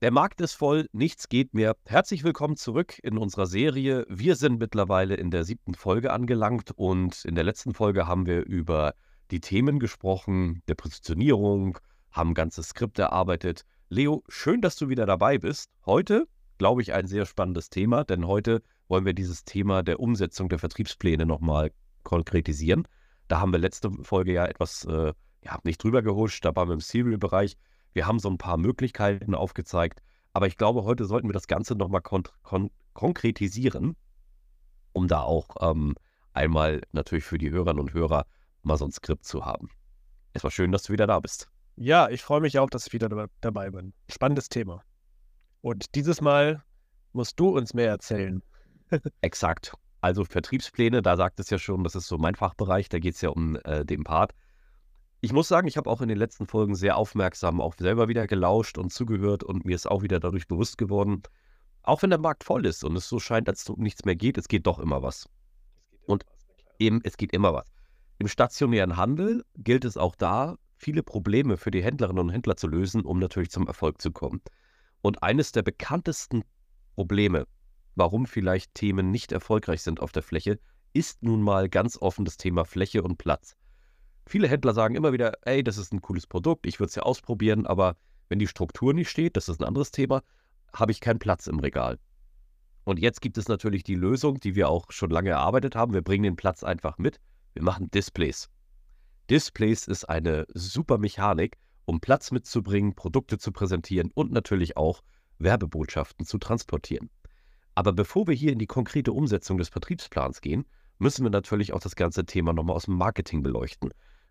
Der Markt ist voll, nichts geht mehr. Herzlich willkommen zurück in unserer Serie. Wir sind mittlerweile in der siebten Folge angelangt und in der letzten Folge haben wir über die Themen gesprochen, der Positionierung, haben ganze Skript erarbeitet. Leo, schön, dass du wieder dabei bist. Heute, glaube ich, ein sehr spannendes Thema, denn heute wollen wir dieses Thema der Umsetzung der Vertriebspläne nochmal konkretisieren. Da haben wir letzte Folge ja etwas, äh, ja, nicht drüber gehuscht, da waren wir im Serial-Bereich. Wir haben so ein paar Möglichkeiten aufgezeigt, aber ich glaube, heute sollten wir das Ganze nochmal kon kon konkretisieren, um da auch ähm, einmal natürlich für die Hörerinnen und Hörer mal so ein Skript zu haben. Es war schön, dass du wieder da bist. Ja, ich freue mich auch, dass ich wieder dabei bin. Spannendes Thema. Und dieses Mal musst du uns mehr erzählen. Exakt. Also Vertriebspläne, da sagt es ja schon, das ist so mein Fachbereich, da geht es ja um äh, den Part. Ich muss sagen, ich habe auch in den letzten Folgen sehr aufmerksam auch selber wieder gelauscht und zugehört und mir ist auch wieder dadurch bewusst geworden, auch wenn der Markt voll ist und es so scheint, als ob nichts mehr geht, es geht doch immer was. Und eben, es geht immer was. Im stationären Handel gilt es auch da, viele Probleme für die Händlerinnen und Händler zu lösen, um natürlich zum Erfolg zu kommen. Und eines der bekanntesten Probleme, warum vielleicht Themen nicht erfolgreich sind auf der Fläche, ist nun mal ganz offen das Thema Fläche und Platz. Viele Händler sagen immer wieder, ey, das ist ein cooles Produkt, ich würde es ja ausprobieren, aber wenn die Struktur nicht steht, das ist ein anderes Thema, habe ich keinen Platz im Regal. Und jetzt gibt es natürlich die Lösung, die wir auch schon lange erarbeitet haben. Wir bringen den Platz einfach mit. Wir machen Displays. Displays ist eine super Mechanik, um Platz mitzubringen, Produkte zu präsentieren und natürlich auch Werbebotschaften zu transportieren. Aber bevor wir hier in die konkrete Umsetzung des Vertriebsplans gehen, müssen wir natürlich auch das ganze Thema nochmal aus dem Marketing beleuchten.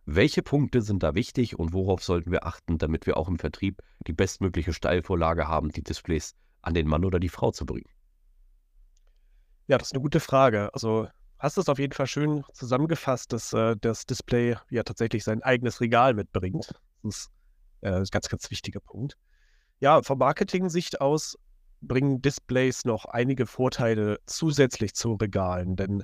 Welche Punkte sind da wichtig und worauf sollten wir achten, damit wir auch im Vertrieb die bestmögliche Steilvorlage haben, die Displays an den Mann oder die Frau zu bringen? Ja, das ist eine gute Frage. Also hast du es auf jeden Fall schön zusammengefasst, dass äh, das Display ja tatsächlich sein eigenes Regal mitbringt. Das ist äh, ein ganz, ganz wichtiger Punkt. Ja, von Marketing-Sicht aus bringen Displays noch einige Vorteile zusätzlich zu Regalen, denn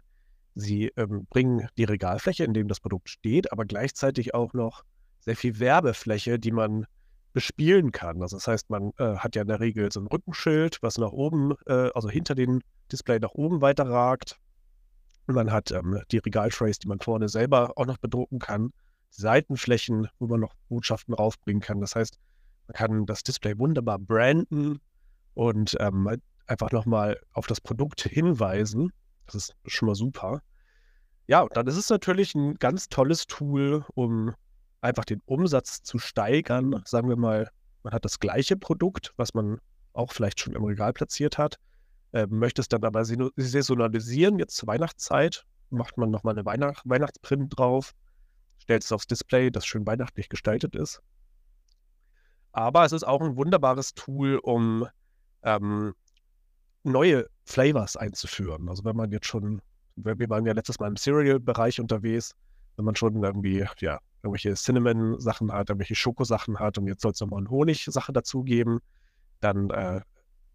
Sie ähm, bringen die Regalfläche, in dem das Produkt steht, aber gleichzeitig auch noch sehr viel Werbefläche, die man bespielen kann. Also das heißt, man äh, hat ja in der Regel so ein Rückenschild, was nach oben, äh, also hinter dem Display nach oben weiter ragt. Und man hat ähm, die Regaltrays, die man vorne selber auch noch bedrucken kann. Seitenflächen, wo man noch Botschaften raufbringen kann. Das heißt, man kann das Display wunderbar branden und ähm, einfach nochmal auf das Produkt hinweisen. Das ist schon mal super. Ja, und dann ist es natürlich ein ganz tolles Tool, um einfach den Umsatz zu steigern. Sagen wir mal, man hat das gleiche Produkt, was man auch vielleicht schon im Regal platziert hat, äh, möchte es dann aber saisonalisieren, jetzt zur Weihnachtszeit, macht man nochmal eine Weihnacht Weihnachtsprint drauf, stellt es aufs Display, das schön weihnachtlich gestaltet ist. Aber es ist auch ein wunderbares Tool, um ähm, neue Flavors einzuführen. Also wenn man jetzt schon, wir waren ja letztes Mal im Cereal-Bereich unterwegs, wenn man schon irgendwie, ja, irgendwelche Cinnamon-Sachen hat, irgendwelche Schokosachen hat und jetzt soll es nochmal eine Honig-Sache dazugeben, dann äh,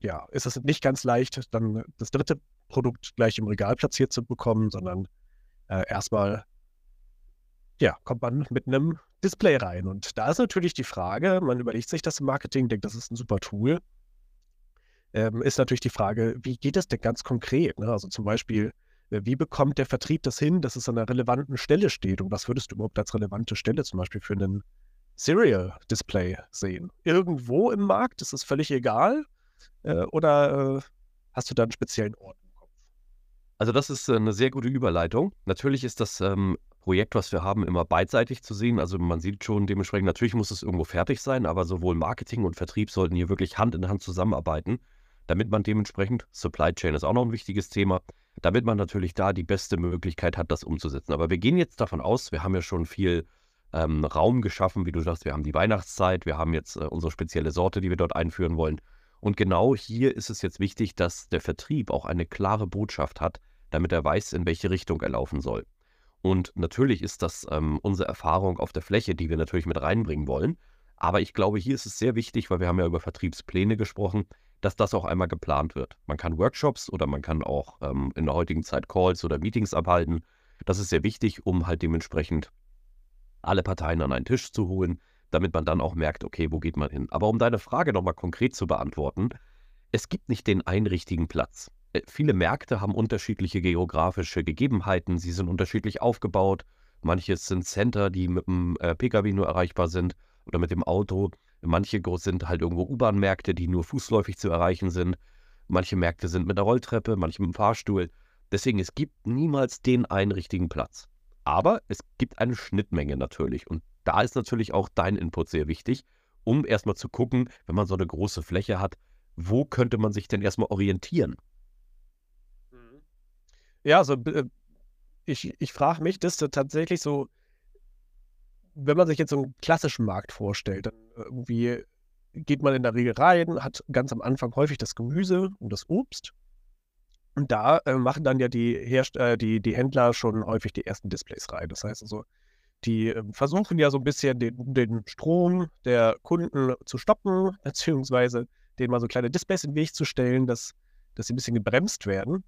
ja, ist es nicht ganz leicht, dann das dritte Produkt gleich im Regal platziert zu bekommen, sondern äh, erstmal ja, kommt man mit einem Display rein. Und da ist natürlich die Frage, man überlegt sich das im Marketing, denkt, das ist ein super Tool ähm, ist natürlich die Frage, wie geht es denn ganz konkret? Ne? Also zum Beispiel, äh, wie bekommt der Vertrieb das hin, dass es an einer relevanten Stelle steht? Und was würdest du überhaupt als relevante Stelle zum Beispiel für einen Serial-Display sehen? Irgendwo im Markt, ist es völlig egal? Äh, oder äh, hast du da einen speziellen Ort im Kopf? Also das ist eine sehr gute Überleitung. Natürlich ist das ähm, Projekt, was wir haben, immer beidseitig zu sehen. Also man sieht schon dementsprechend, natürlich muss es irgendwo fertig sein, aber sowohl Marketing und Vertrieb sollten hier wirklich Hand in Hand zusammenarbeiten damit man dementsprechend, Supply Chain ist auch noch ein wichtiges Thema, damit man natürlich da die beste Möglichkeit hat, das umzusetzen. Aber wir gehen jetzt davon aus, wir haben ja schon viel ähm, Raum geschaffen, wie du sagst, wir haben die Weihnachtszeit, wir haben jetzt äh, unsere spezielle Sorte, die wir dort einführen wollen. Und genau hier ist es jetzt wichtig, dass der Vertrieb auch eine klare Botschaft hat, damit er weiß, in welche Richtung er laufen soll. Und natürlich ist das ähm, unsere Erfahrung auf der Fläche, die wir natürlich mit reinbringen wollen. Aber ich glaube, hier ist es sehr wichtig, weil wir haben ja über Vertriebspläne gesprochen, dass das auch einmal geplant wird. Man kann Workshops oder man kann auch ähm, in der heutigen Zeit Calls oder Meetings abhalten. Das ist sehr wichtig, um halt dementsprechend alle Parteien an einen Tisch zu holen, damit man dann auch merkt, okay, wo geht man hin. Aber um deine Frage nochmal konkret zu beantworten, es gibt nicht den einen richtigen Platz. Äh, viele Märkte haben unterschiedliche geografische Gegebenheiten, sie sind unterschiedlich aufgebaut. Manche sind Center, die mit dem äh, Pkw nur erreichbar sind oder mit dem Auto. Manche sind halt irgendwo U-Bahn-Märkte, die nur fußläufig zu erreichen sind. Manche Märkte sind mit der Rolltreppe, manche mit dem Fahrstuhl. Deswegen, es gibt niemals den einen richtigen Platz. Aber es gibt eine Schnittmenge natürlich. Und da ist natürlich auch dein Input sehr wichtig, um erstmal zu gucken, wenn man so eine große Fläche hat, wo könnte man sich denn erstmal orientieren? Mhm. Ja, also ich, ich frage mich, das ist tatsächlich so, wenn man sich jetzt so einen klassischen Markt vorstellt, dann irgendwie geht man in der Regel rein, hat ganz am Anfang häufig das Gemüse und das Obst. Und da äh, machen dann ja die, Herst äh, die, die Händler schon häufig die ersten Displays rein. Das heißt also, die äh, versuchen ja so ein bisschen den, den Strom der Kunden zu stoppen, beziehungsweise denen mal so kleine Displays in den Weg zu stellen, dass, dass sie ein bisschen gebremst werden.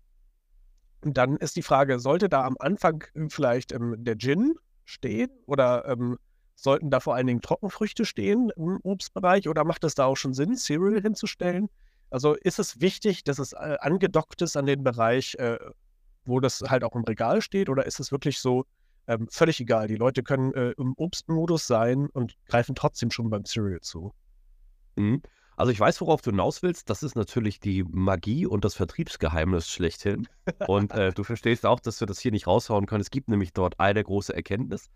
Und dann ist die Frage, sollte da am Anfang vielleicht ähm, der Gin stehen oder ähm, sollten da vor allen Dingen Trockenfrüchte stehen im Obstbereich oder macht es da auch schon Sinn, Cereal hinzustellen? Also ist es wichtig, dass es äh, angedockt ist an den Bereich, äh, wo das halt auch im Regal steht oder ist es wirklich so ähm, völlig egal? Die Leute können äh, im Obstmodus sein und greifen trotzdem schon beim Cereal zu. Mhm. Also ich weiß, worauf du hinaus willst. Das ist natürlich die Magie und das Vertriebsgeheimnis schlechthin. Und äh, du verstehst auch, dass wir das hier nicht raushauen können. Es gibt nämlich dort eine große Erkenntnis.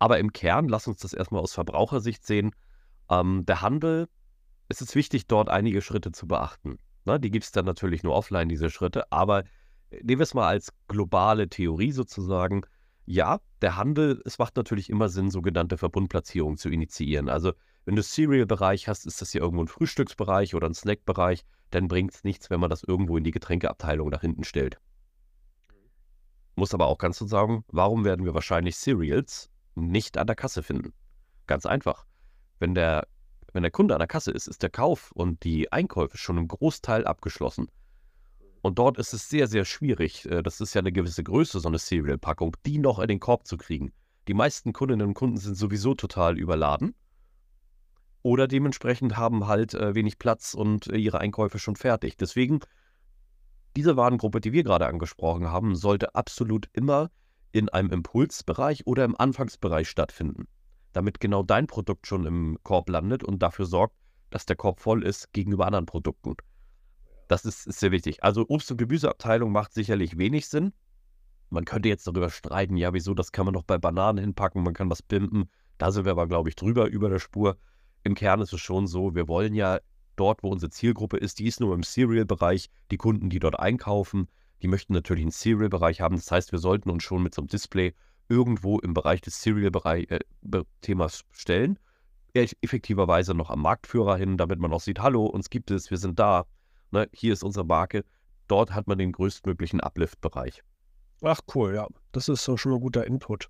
Aber im Kern, lass uns das erstmal aus Verbrauchersicht sehen. Ähm, der Handel, es ist wichtig, dort einige Schritte zu beachten. Ne, die gibt es dann natürlich nur offline, diese Schritte. Aber äh, nehmen wir es mal als globale Theorie sozusagen. Ja, der Handel, es macht natürlich immer Sinn, sogenannte Verbundplatzierungen zu initiieren. Also wenn du Cereal-Bereich hast, ist das hier irgendwo ein Frühstücksbereich oder ein Snack-Bereich, dann bringt es nichts, wenn man das irgendwo in die Getränkeabteilung nach hinten stellt. Muss aber auch ganz so sagen, warum werden wir wahrscheinlich Cereals nicht an der Kasse finden? Ganz einfach. Wenn der, wenn der Kunde an der Kasse ist, ist der Kauf und die Einkäufe schon im Großteil abgeschlossen. Und dort ist es sehr, sehr schwierig, äh, das ist ja eine gewisse Größe, so eine Cereal-Packung, die noch in den Korb zu kriegen. Die meisten Kundinnen und Kunden sind sowieso total überladen oder dementsprechend haben halt äh, wenig Platz und äh, ihre Einkäufe schon fertig. Deswegen, diese Warengruppe, die wir gerade angesprochen haben, sollte absolut immer in einem Impulsbereich oder im Anfangsbereich stattfinden, damit genau dein Produkt schon im Korb landet und dafür sorgt, dass der Korb voll ist gegenüber anderen Produkten. Das ist, ist sehr wichtig. Also Obst- und Gemüseabteilung macht sicherlich wenig Sinn. Man könnte jetzt darüber streiten, ja, wieso, das kann man doch bei Bananen hinpacken, man kann was pimpen. Da sind wir aber, glaube ich, drüber über der Spur im Kern ist es schon so, wir wollen ja dort, wo unsere Zielgruppe ist, die ist nur im Cereal-Bereich, die Kunden, die dort einkaufen, die möchten natürlich einen Cereal-Bereich haben. Das heißt, wir sollten uns schon mit so einem Display irgendwo im Bereich des Cereal-Themas äh, stellen. Effektiverweise noch am Marktführer hin, damit man auch sieht, hallo, uns gibt es, wir sind da. Ne, hier ist unsere Marke. Dort hat man den größtmöglichen Uplift-Bereich. Ach cool, ja. Das ist so schon ein guter Input.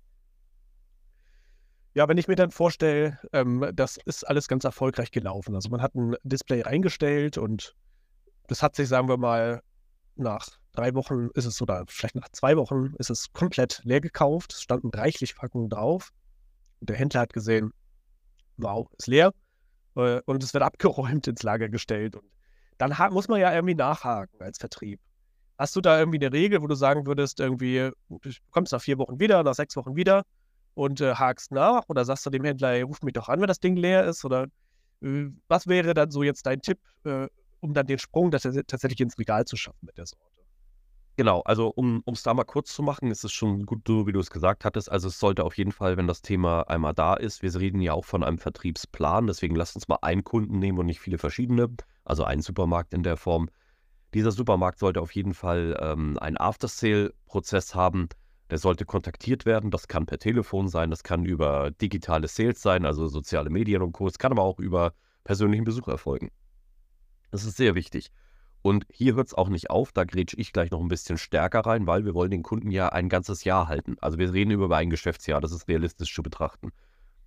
Ja, wenn ich mir dann vorstelle, ähm, das ist alles ganz erfolgreich gelaufen. Also man hat ein Display eingestellt und das hat sich, sagen wir mal, nach drei Wochen ist es oder vielleicht nach zwei Wochen ist es komplett leer gekauft. Es standen reichlich Packungen drauf. Und der Händler hat gesehen, wow, ist leer. Äh, und es wird abgeräumt ins Lager gestellt. Und dann muss man ja irgendwie nachhaken als Vertrieb. Hast du da irgendwie eine Regel, wo du sagen würdest, irgendwie, du kommst nach vier Wochen wieder, nach sechs Wochen wieder und äh, hakst nach oder sagst du dem Händler, ey, ruf mich doch an, wenn das Ding leer ist oder äh, was wäre dann so jetzt dein Tipp, äh, um dann den Sprung tatsächlich ins Regal zu schaffen mit der Sorte? Genau, also um es da mal kurz zu machen, ist es schon gut, so wie du es gesagt hattest. Also es sollte auf jeden Fall, wenn das Thema einmal da ist, wir reden ja auch von einem Vertriebsplan, deswegen lasst uns mal einen Kunden nehmen und nicht viele verschiedene, also einen Supermarkt in der Form. Dieser Supermarkt sollte auf jeden Fall ähm, einen After-Sale-Prozess haben, der sollte kontaktiert werden. Das kann per Telefon sein, das kann über digitale Sales sein, also soziale Medien und Co. Es kann aber auch über persönlichen Besuch erfolgen. Das ist sehr wichtig. Und hier hört es auch nicht auf, da grätsch ich gleich noch ein bisschen stärker rein, weil wir wollen den Kunden ja ein ganzes Jahr halten. Also wir reden über ein Geschäftsjahr, das ist realistisch zu betrachten.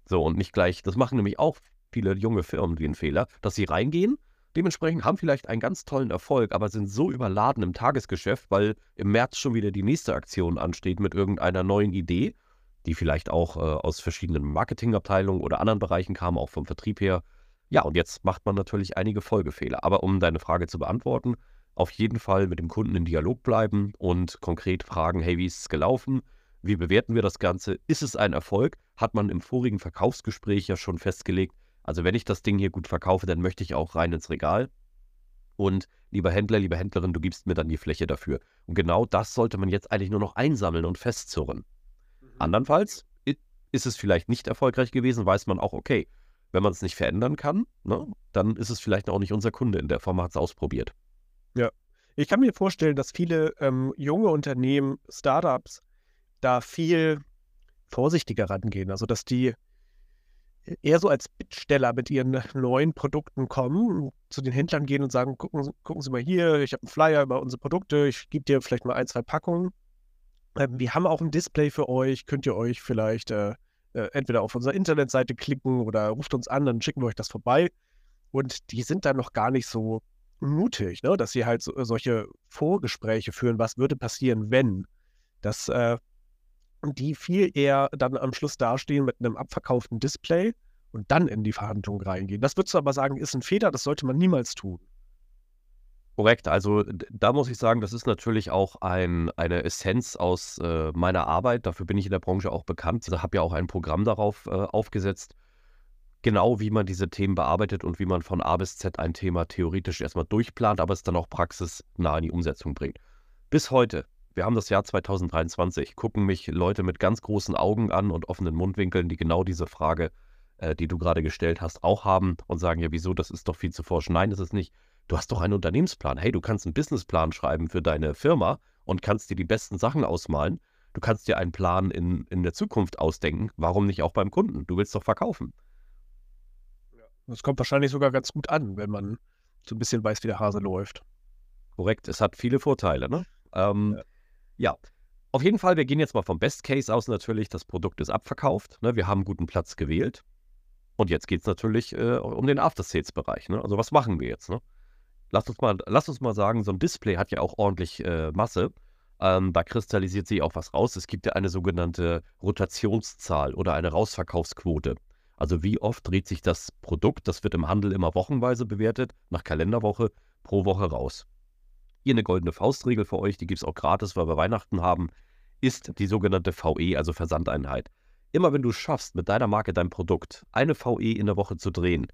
So, und nicht gleich, das machen nämlich auch viele junge Firmen wie einen Fehler, dass sie reingehen, dementsprechend haben vielleicht einen ganz tollen Erfolg, aber sind so überladen im Tagesgeschäft, weil im März schon wieder die nächste Aktion ansteht mit irgendeiner neuen Idee, die vielleicht auch äh, aus verschiedenen Marketingabteilungen oder anderen Bereichen kam, auch vom Vertrieb her ja, und jetzt macht man natürlich einige Folgefehler. Aber um deine Frage zu beantworten, auf jeden Fall mit dem Kunden in Dialog bleiben und konkret fragen, hey, wie ist es gelaufen? Wie bewerten wir das Ganze? Ist es ein Erfolg? Hat man im vorigen Verkaufsgespräch ja schon festgelegt. Also wenn ich das Ding hier gut verkaufe, dann möchte ich auch rein ins Regal. Und lieber Händler, liebe Händlerin, du gibst mir dann die Fläche dafür. Und genau das sollte man jetzt eigentlich nur noch einsammeln und festzurren. Mhm. Andernfalls ist es vielleicht nicht erfolgreich gewesen, weiß man auch, okay, wenn man es nicht verändern kann, ne, dann ist es vielleicht auch nicht unser Kunde. In der Form hat es ausprobiert. Ja. Ich kann mir vorstellen, dass viele ähm, junge Unternehmen, Startups, da viel vorsichtiger rangehen. Also, dass die eher so als Bittsteller mit ihren neuen Produkten kommen, zu den Händlern gehen und sagen, gucken, gucken Sie mal hier, ich habe einen Flyer über unsere Produkte, ich gebe dir vielleicht mal ein, zwei Packungen. Ähm, wir haben auch ein Display für euch, könnt ihr euch vielleicht äh, äh, entweder auf unserer Internetseite klicken oder ruft uns an, dann schicken wir euch das vorbei. Und die sind dann noch gar nicht so mutig, ne? dass sie halt so, solche Vorgespräche führen, was würde passieren, wenn. Dass äh, die viel eher dann am Schluss dastehen mit einem abverkauften Display und dann in die Verhandlungen reingehen. Das würdest du aber sagen, ist ein Fehler, das sollte man niemals tun. Korrekt, also da muss ich sagen, das ist natürlich auch ein, eine Essenz aus äh, meiner Arbeit. Dafür bin ich in der Branche auch bekannt. Ich habe ja auch ein Programm darauf äh, aufgesetzt, genau wie man diese Themen bearbeitet und wie man von A bis Z ein Thema theoretisch erstmal durchplant, aber es dann auch praxisnah in die Umsetzung bringt. Bis heute, wir haben das Jahr 2023, gucken mich Leute mit ganz großen Augen an und offenen Mundwinkeln, die genau diese Frage, äh, die du gerade gestellt hast, auch haben und sagen, ja, wieso, das ist doch viel zu forsch. Nein, das ist nicht. Du hast doch einen Unternehmensplan. Hey, du kannst einen Businessplan schreiben für deine Firma und kannst dir die besten Sachen ausmalen. Du kannst dir einen Plan in, in der Zukunft ausdenken. Warum nicht auch beim Kunden? Du willst doch verkaufen. Das kommt wahrscheinlich sogar ganz gut an, wenn man so ein bisschen weiß, wie der Hase läuft. Korrekt, es hat viele Vorteile. Ne? Ähm, ja. Ja. auf jeden Fall, wir gehen jetzt mal vom Best Case aus natürlich. Das Produkt ist abverkauft. Ne? Wir haben einen guten Platz gewählt. Und jetzt geht es natürlich äh, um den After-Sales-Bereich. Ne? Also was machen wir jetzt? Ne? Lass uns mal, lass uns mal sagen, so ein Display hat ja auch ordentlich äh, Masse. Ähm, da kristallisiert sich auch was raus. Es gibt ja eine sogenannte Rotationszahl oder eine Rausverkaufsquote. Also wie oft dreht sich das Produkt, das wird im Handel immer wochenweise bewertet, nach Kalenderwoche pro Woche raus. Hier eine goldene Faustregel für euch, die gibt es auch gratis, weil wir Weihnachten haben, ist die sogenannte VE, also Versandeinheit. Immer wenn du schaffst, mit deiner Marke dein Produkt eine VE in der Woche zu drehen,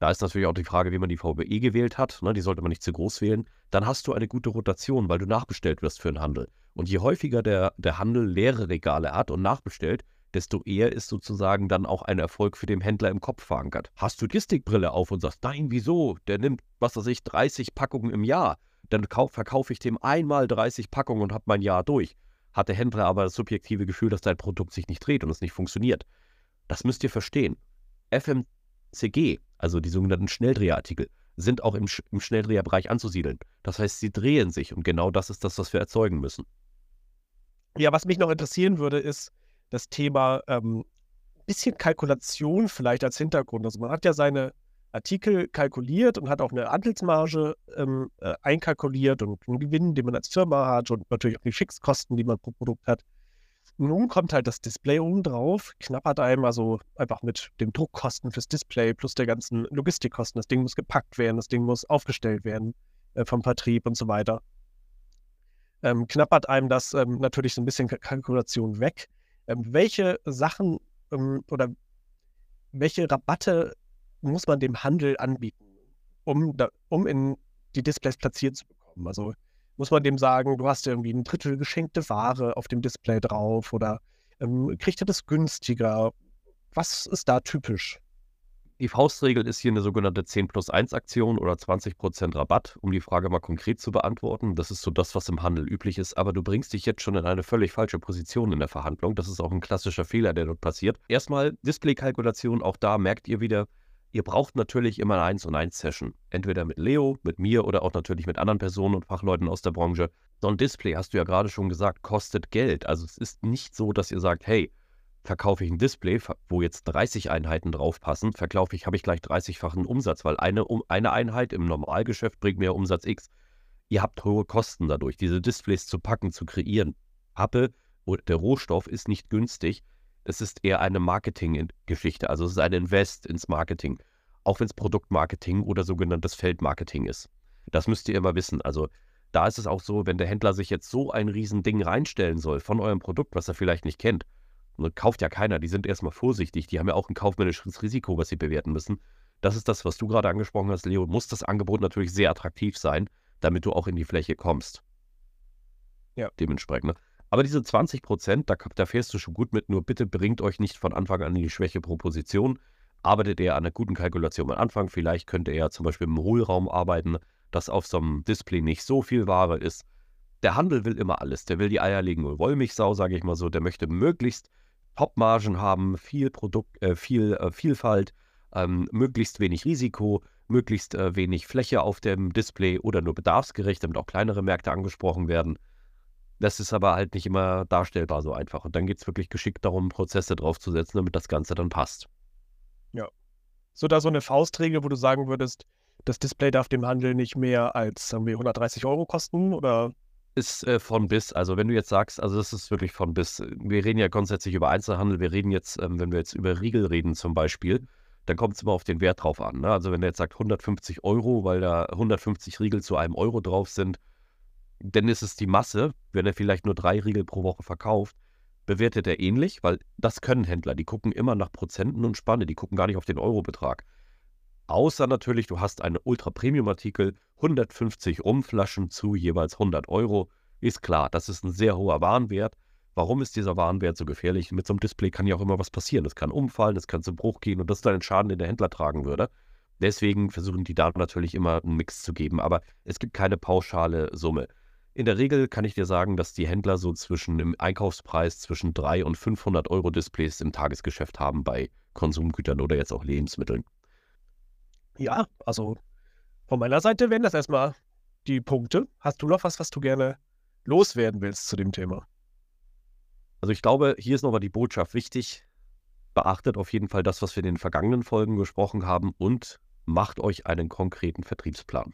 da ist natürlich auch die Frage, wie man die VBE gewählt hat. Ne? Die sollte man nicht zu groß wählen. Dann hast du eine gute Rotation, weil du nachbestellt wirst für den Handel. Und je häufiger der, der Handel leere Regale hat und nachbestellt, desto eher ist sozusagen dann auch ein Erfolg für den Händler im Kopf verankert. Hast du Logistikbrille auf und sagst, nein, wieso? Der nimmt, was weiß ich, 30 Packungen im Jahr. Dann verkaufe ich dem einmal 30 Packungen und habe mein Jahr durch. Hat der Händler aber das subjektive Gefühl, dass dein Produkt sich nicht dreht und es nicht funktioniert. Das müsst ihr verstehen. FMCG also die sogenannten Schnelldreherartikel, sind auch im, im Schnelldreherbereich anzusiedeln. Das heißt, sie drehen sich und genau das ist das, was wir erzeugen müssen. Ja, was mich noch interessieren würde, ist das Thema ähm, bisschen Kalkulation vielleicht als Hintergrund. Also man hat ja seine Artikel kalkuliert und hat auch eine Handelsmarge ähm, äh, einkalkuliert und einen Gewinn, den man als Firma hat und natürlich auch die Fixkosten, die man pro Produkt hat. Nun kommt halt das Display oben drauf, knappert einem also einfach mit den Druckkosten fürs Display plus der ganzen Logistikkosten. Das Ding muss gepackt werden, das Ding muss aufgestellt werden äh, vom Vertrieb und so weiter. Ähm, knappert einem das ähm, natürlich so ein bisschen Kalkulation weg. Ähm, welche Sachen ähm, oder welche Rabatte muss man dem Handel anbieten, um, da, um in die Displays platziert zu bekommen? Also muss man dem sagen, du hast irgendwie ein Drittel geschenkte Ware auf dem Display drauf oder ähm, kriegt er das günstiger? Was ist da typisch? Die Faustregel ist hier eine sogenannte 10 plus 1 Aktion oder 20% Rabatt, um die Frage mal konkret zu beantworten. Das ist so das, was im Handel üblich ist, aber du bringst dich jetzt schon in eine völlig falsche Position in der Verhandlung. Das ist auch ein klassischer Fehler, der dort passiert. Erstmal Displaykalkulation, auch da merkt ihr wieder, Ihr braucht natürlich immer eine 1 und 1 Session. Entweder mit Leo, mit mir oder auch natürlich mit anderen Personen und Fachleuten aus der Branche. So ein Display, hast du ja gerade schon gesagt, kostet Geld. Also es ist nicht so, dass ihr sagt, hey, verkaufe ich ein Display, wo jetzt 30 Einheiten draufpassen, verkaufe ich, habe ich gleich 30-fachen Umsatz, weil eine, eine Einheit im Normalgeschäft bringt mehr Umsatz X. Ihr habt hohe Kosten dadurch, diese Displays zu packen, zu kreieren. Pappe, der Rohstoff ist nicht günstig es ist eher eine Marketing-Geschichte. Also es ist ein Invest ins Marketing. Auch wenn es Produktmarketing oder sogenanntes Feldmarketing ist. Das müsst ihr immer wissen. Also da ist es auch so, wenn der Händler sich jetzt so ein Riesending reinstellen soll von eurem Produkt, was er vielleicht nicht kennt, und kauft ja keiner, die sind erstmal vorsichtig, die haben ja auch ein kaufmännisches Risiko, was sie bewerten müssen. Das ist das, was du gerade angesprochen hast, Leo. Muss das Angebot natürlich sehr attraktiv sein, damit du auch in die Fläche kommst. Ja. Dementsprechend. Ne? Aber diese 20 Prozent, da, da fährst du schon gut mit, nur bitte bringt euch nicht von Anfang an in die Schwächeproposition. Arbeitet eher an einer guten Kalkulation am Anfang. Vielleicht könnt ihr ja zum Beispiel im Hohlraum arbeiten, dass auf so einem Display nicht so viel Ware ist. Der Handel will immer alles. Der will die eierlegende Wollmilchsau, sage ich mal so. Der möchte möglichst Top-Margen haben, viel Produkt, äh, viel äh, Vielfalt, ähm, möglichst wenig Risiko, möglichst äh, wenig Fläche auf dem Display oder nur bedarfsgerecht, damit auch kleinere Märkte angesprochen werden. Das ist aber halt nicht immer darstellbar so einfach. Und dann geht es wirklich geschickt darum, Prozesse draufzusetzen, damit das Ganze dann passt. Ja. So da so eine Faustregel, wo du sagen würdest, das Display darf dem Handel nicht mehr als, sagen wir, 130 Euro kosten oder? Ist äh, von bis. Also wenn du jetzt sagst, also das ist wirklich von bis. Wir reden ja grundsätzlich über Einzelhandel. Wir reden jetzt, ähm, wenn wir jetzt über Riegel reden zum Beispiel, dann kommt es immer auf den Wert drauf an. Ne? Also wenn der jetzt sagt 150 Euro, weil da 150 Riegel zu einem Euro drauf sind, dann ist es die Masse, wenn er vielleicht nur drei Riegel pro Woche verkauft, bewertet er ähnlich, weil das können Händler, die gucken immer nach Prozenten und Spanne, die gucken gar nicht auf den Eurobetrag. Außer natürlich, du hast einen Ultra-Premium-Artikel, 150 Umflaschen zu jeweils 100 Euro. Ist klar, das ist ein sehr hoher Warenwert. Warum ist dieser Warenwert so gefährlich? Mit so einem Display kann ja auch immer was passieren. Es kann umfallen, es kann zum Bruch gehen und das ist dann ein Schaden, den der Händler tragen würde. Deswegen versuchen die da natürlich immer einen Mix zu geben, aber es gibt keine pauschale Summe. In der Regel kann ich dir sagen, dass die Händler so zwischen im Einkaufspreis zwischen 300 und 500 Euro Displays im Tagesgeschäft haben bei Konsumgütern oder jetzt auch Lebensmitteln. Ja, also von meiner Seite wären das erstmal die Punkte. Hast du noch was, was du gerne loswerden willst zu dem Thema? Also ich glaube, hier ist nochmal die Botschaft wichtig. Beachtet auf jeden Fall das, was wir in den vergangenen Folgen gesprochen haben und macht euch einen konkreten Vertriebsplan.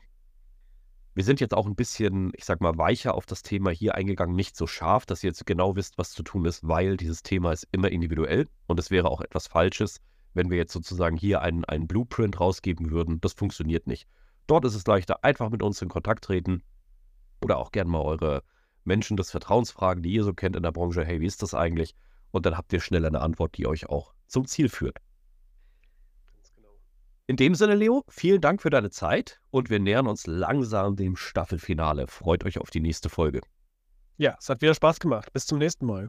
Wir sind jetzt auch ein bisschen, ich sag mal, weicher auf das Thema hier eingegangen, nicht so scharf, dass ihr jetzt genau wisst, was zu tun ist, weil dieses Thema ist immer individuell und es wäre auch etwas Falsches, wenn wir jetzt sozusagen hier einen, einen Blueprint rausgeben würden. Das funktioniert nicht. Dort ist es leichter, einfach mit uns in Kontakt treten oder auch gerne mal eure Menschen des Vertrauens fragen, die ihr so kennt in der Branche. Hey, wie ist das eigentlich? Und dann habt ihr schnell eine Antwort, die euch auch zum Ziel führt. In dem Sinne, Leo, vielen Dank für deine Zeit und wir nähern uns langsam dem Staffelfinale. Freut euch auf die nächste Folge. Ja, es hat wieder Spaß gemacht. Bis zum nächsten Mal.